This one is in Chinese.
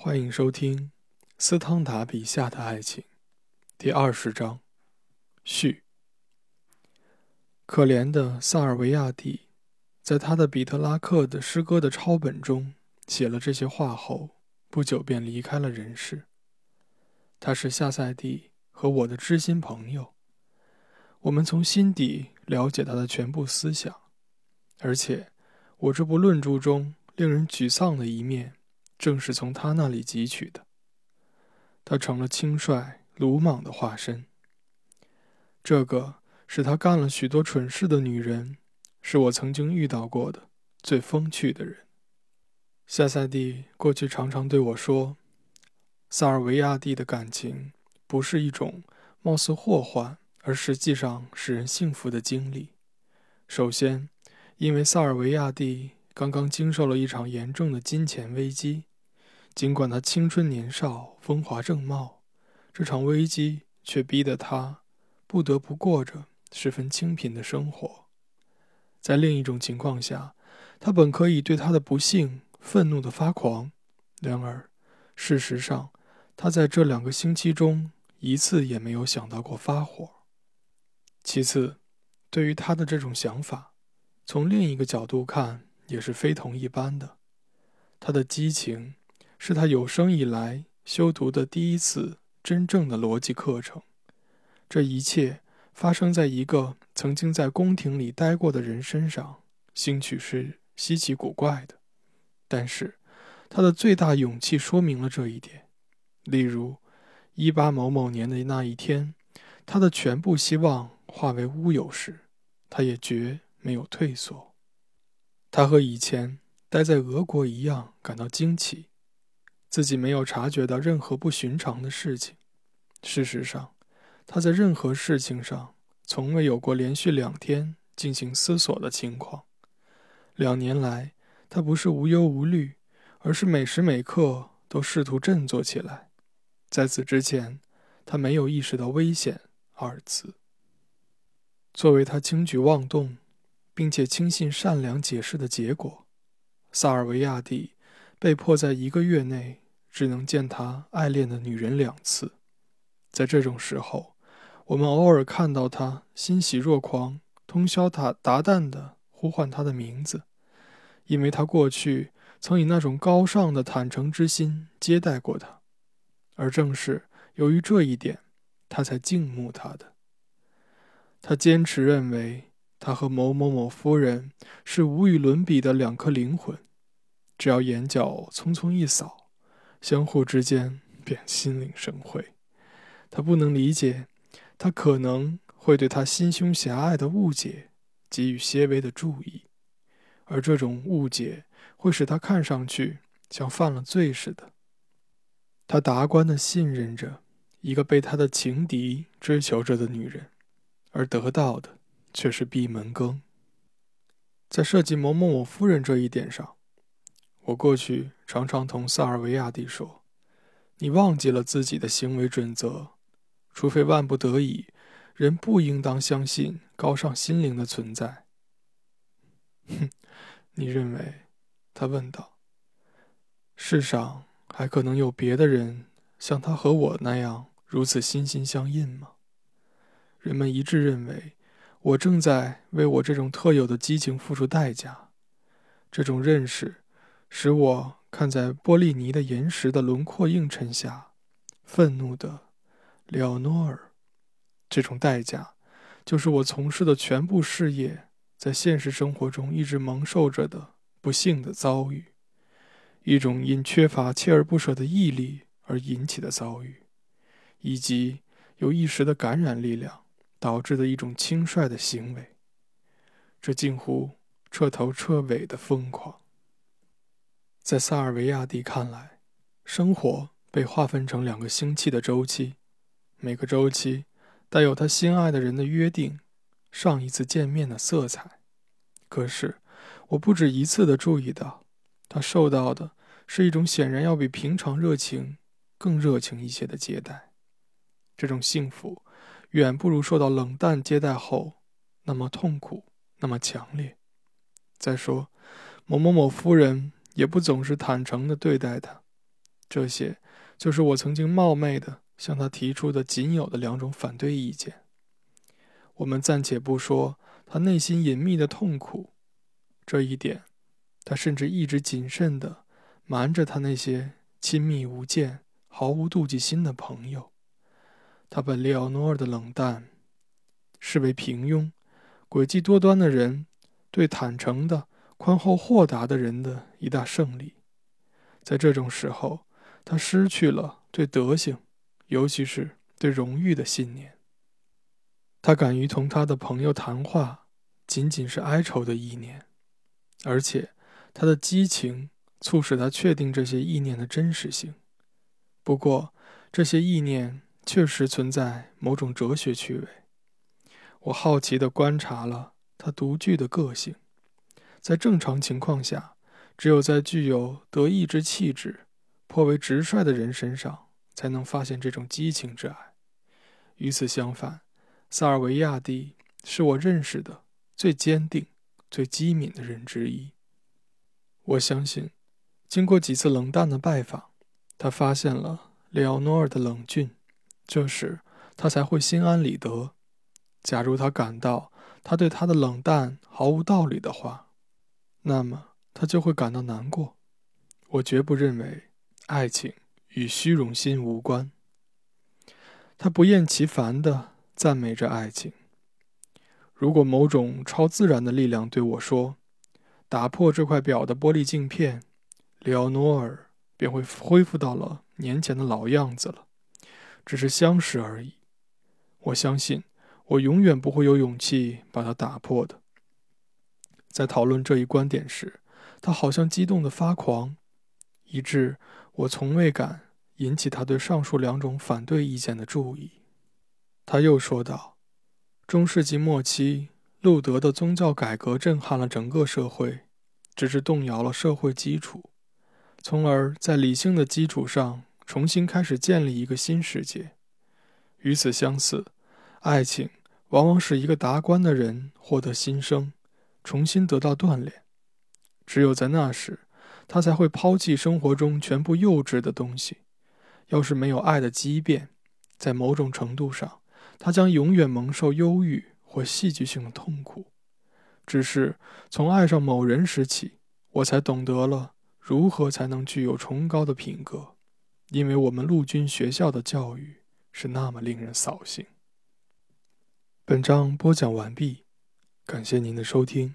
欢迎收听斯汤达笔下的爱情，第二十章序。可怜的萨尔维亚蒂，在他的彼特拉克的诗歌的抄本中写了这些话后，不久便离开了人世。他是夏赛蒂和我的知心朋友，我们从心底了解他的全部思想，而且我这部论著中令人沮丧的一面。正是从他那里汲取的。他成了轻率鲁莽的化身。这个使他干了许多蠢事的女人，是我曾经遇到过的最风趣的人。夏赛蒂过去常常对我说：“萨尔维亚蒂的感情不是一种貌似祸患，而实际上使人幸福的经历。首先，因为萨尔维亚蒂刚刚经受了一场严重的金钱危机。”尽管他青春年少、风华正茂，这场危机却逼得他不得不过着十分清贫的生活。在另一种情况下，他本可以对他的不幸愤怒的发狂，然而，事实上，他在这两个星期中一次也没有想到过发火。其次，对于他的这种想法，从另一个角度看也是非同一般的。他的激情。是他有生以来修读的第一次真正的逻辑课程。这一切发生在一个曾经在宫廷里待过的人身上，兴许是稀奇古怪的，但是他的最大勇气说明了这一点。例如，一八某某年的那一天，他的全部希望化为乌有时，他也绝没有退缩。他和以前待在俄国一样感到惊奇。自己没有察觉到任何不寻常的事情。事实上，他在任何事情上从未有过连续两天进行思索的情况。两年来，他不是无忧无虑，而是每时每刻都试图振作起来。在此之前，他没有意识到“危险”二字。作为他轻举妄动，并且轻信善良解释的结果，萨尔维亚蒂。被迫在一个月内只能见他爱恋的女人两次，在这种时候，我们偶尔看到他欣喜若狂、通宵达达旦地呼唤他的名字，因为他过去曾以那种高尚的坦诚之心接待过他，而正是由于这一点，他才敬慕他的。他坚持认为他和某某某夫人是无与伦比的两颗灵魂。只要眼角匆匆一扫，相互之间便心领神会。他不能理解，他可能会对他心胸狭隘的误解给予些微的注意，而这种误解会使他看上去像犯了罪似的。他达观的信任着一个被他的情敌追求着的女人，而得到的却是闭门羹。在涉及某某某夫人这一点上。我过去常常同萨尔维亚蒂说：“你忘记了自己的行为准则，除非万不得已，人不应当相信高尚心灵的存在。”哼，你认为？他问道。世上还可能有别的人像他和我那样如此心心相印吗？人们一致认为，我正在为我这种特有的激情付出代价。这种认识。使我看在波利尼的岩石的轮廓映衬下，愤怒的列奥诺尔。这种代价，就是我从事的全部事业在现实生活中一直蒙受着的不幸的遭遇，一种因缺乏锲而不舍的毅力而引起的遭遇，以及由一时的感染力量导致的一种轻率的行为。这近乎彻头彻尾的疯狂。在萨尔维亚蒂看来，生活被划分成两个星期的周期，每个周期带有他心爱的人的约定、上一次见面的色彩。可是，我不止一次地注意到，他受到的是一种显然要比平常热情更热情一些的接待。这种幸福远不如受到冷淡接待后那么痛苦，那么强烈。再说，某某某夫人。也不总是坦诚地对待他，这些就是我曾经冒昧的向他提出的仅有的两种反对意见。我们暂且不说他内心隐秘的痛苦，这一点，他甚至一直谨慎的瞒着他那些亲密无间、毫无妒忌心的朋友。他把列奥诺尔的冷淡视为平庸、诡计多端的人对坦诚的、宽厚豁达的人的一大胜利。在这种时候，他失去了对德行，尤其是对荣誉的信念。他敢于同他的朋友谈话，仅仅是哀愁的意念，而且他的激情促使他确定这些意念的真实性。不过，这些意念确实存在某种哲学趣味。我好奇地观察了他独具的个性。在正常情况下，只有在具有得意之气质、颇为直率的人身上，才能发现这种激情之爱。与此相反，萨尔维亚蒂是我认识的最坚定、最机敏的人之一。我相信，经过几次冷淡的拜访，他发现了列奥诺尔的冷峻，这时他才会心安理得。假如他感到他对他的冷淡毫无道理的话，那么他就会感到难过。我绝不认为爱情与虚荣心无关。他不厌其烦的。赞美着爱情。如果某种超自然的力量对我说：“打破这块表的玻璃镜片，里奥诺尔便会恢复到了年前的老样子了。”只是相识而已。我相信，我永远不会有勇气把它打破的。在讨论这一观点时，他好像激动得发狂，以致我从未敢引起他对上述两种反对意见的注意。他又说道：“中世纪末期，路德的宗教改革震撼了整个社会，只是动摇了社会基础，从而在理性的基础上重新开始建立一个新世界。与此相似，爱情往往使一个达观的人获得新生，重新得到锻炼。只有在那时，他才会抛弃生活中全部幼稚的东西。要是没有爱的畸变，在某种程度上。”他将永远蒙受忧郁或戏剧性的痛苦。只是从爱上某人时起，我才懂得了如何才能具有崇高的品格，因为我们陆军学校的教育是那么令人扫兴。本章播讲完毕，感谢您的收听。